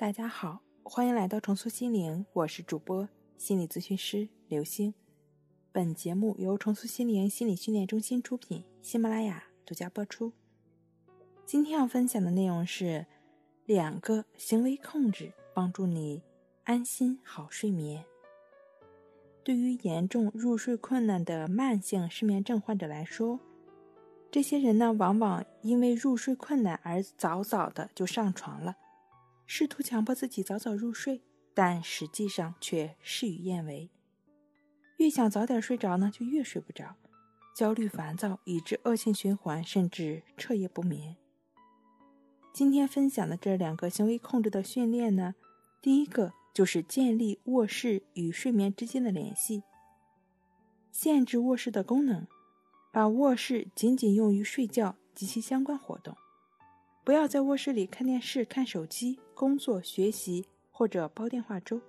大家好，欢迎来到重塑心灵，我是主播心理咨询师刘星。本节目由重塑心灵心理训练中心出品，喜马拉雅独家播出。今天要分享的内容是两个行为控制，帮助你安心好睡眠。对于严重入睡困难的慢性失眠症患者来说，这些人呢，往往因为入睡困难而早早的就上床了。试图强迫自己早早入睡，但实际上却事与愿违。越想早点睡着呢，就越睡不着，焦虑烦躁，以致恶性循环，甚至彻夜不眠。今天分享的这两个行为控制的训练呢，第一个就是建立卧室与睡眠之间的联系，限制卧室的功能，把卧室仅仅用于睡觉及其相关活动。不要在卧室里看电视、看手机、工作、学习或者煲电话粥。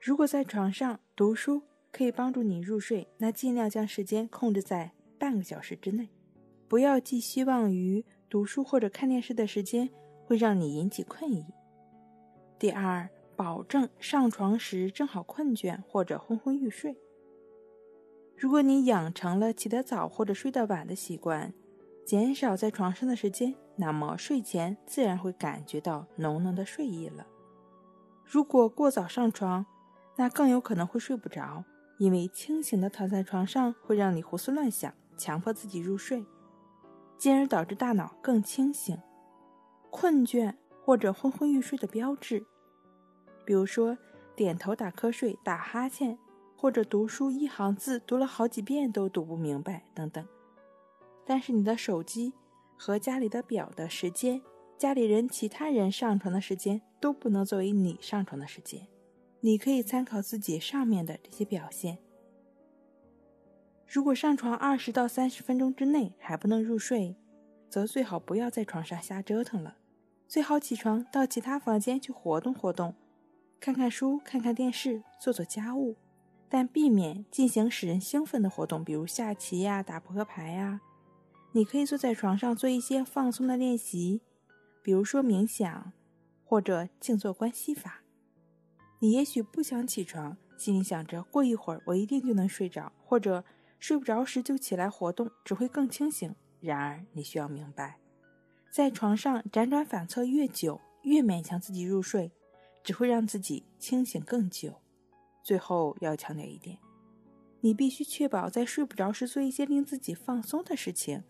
如果在床上读书可以帮助你入睡，那尽量将时间控制在半个小时之内。不要寄希望于读书或者看电视的时间会让你引起困意。第二，保证上床时正好困倦或者昏昏欲睡。如果你养成了起得早或者睡得晚的习惯，减少在床上的时间，那么睡前自然会感觉到浓浓的睡意了。如果过早上床，那更有可能会睡不着，因为清醒的躺在床上会让你胡思乱想，强迫自己入睡，进而导致大脑更清醒。困倦或者昏昏欲睡的标志，比如说点头打瞌睡、打哈欠，或者读书一行字读了好几遍都读不明白等等。但是你的手机和家里的表的时间，家里人其他人上床的时间都不能作为你上床的时间。你可以参考自己上面的这些表现。如果上床二十到三十分钟之内还不能入睡，则最好不要在床上瞎折腾了，最好起床到其他房间去活动活动，看看书、看看电视、做做家务，但避免进行使人兴奋的活动，比如下棋呀、打扑克牌呀。你可以坐在床上做一些放松的练习，比如说冥想，或者静坐观息法。你也许不想起床，心里想着过一会儿我一定就能睡着，或者睡不着时就起来活动，只会更清醒。然而你需要明白，在床上辗转反侧越久，越勉强自己入睡，只会让自己清醒更久。最后要强调一点，你必须确保在睡不着时做一些令自己放松的事情。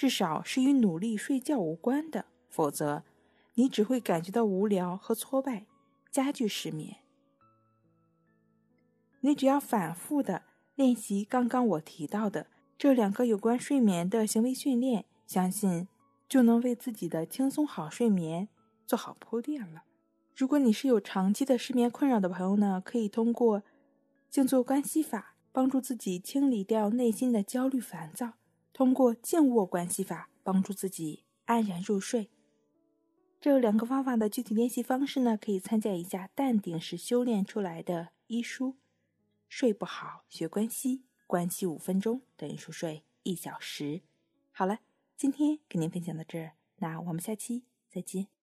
至少是与努力睡觉无关的，否则你只会感觉到无聊和挫败，加剧失眠。你只要反复的练习刚刚我提到的这两个有关睡眠的行为训练，相信就能为自己的轻松好睡眠做好铺垫了。如果你是有长期的失眠困扰的朋友呢，可以通过静坐观息法帮助自己清理掉内心的焦虑烦躁。通过静卧关系法帮助自己安然入睡。这两个方法的具体练习方式呢，可以参加一下淡定时修炼出来的医书。睡不好学关系，关系五分钟等于熟睡一小时。好了，今天给您分享到这儿，那我们下期再见。